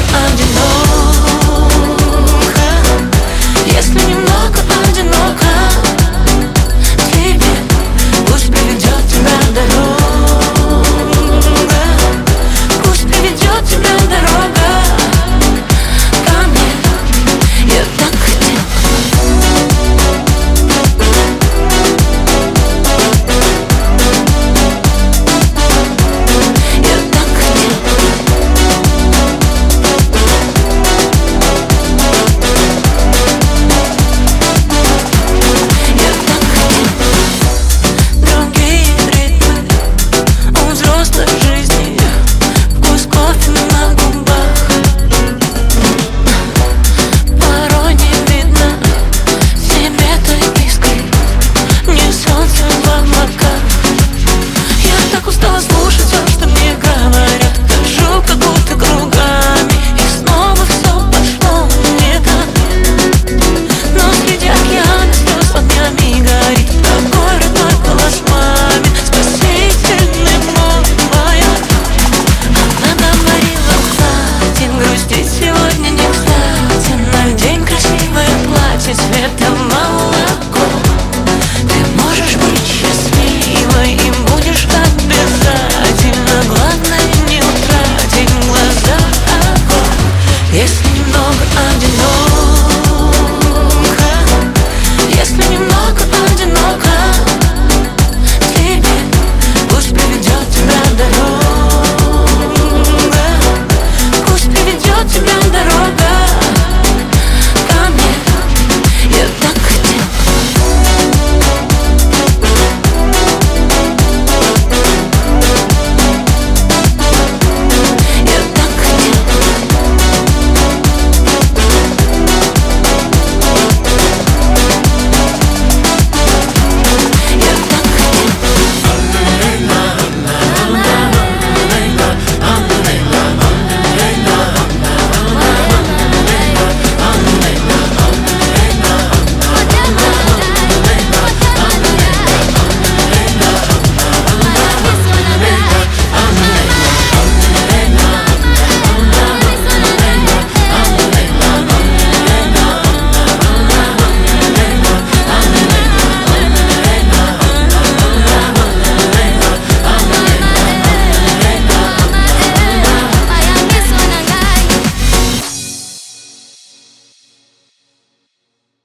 and you know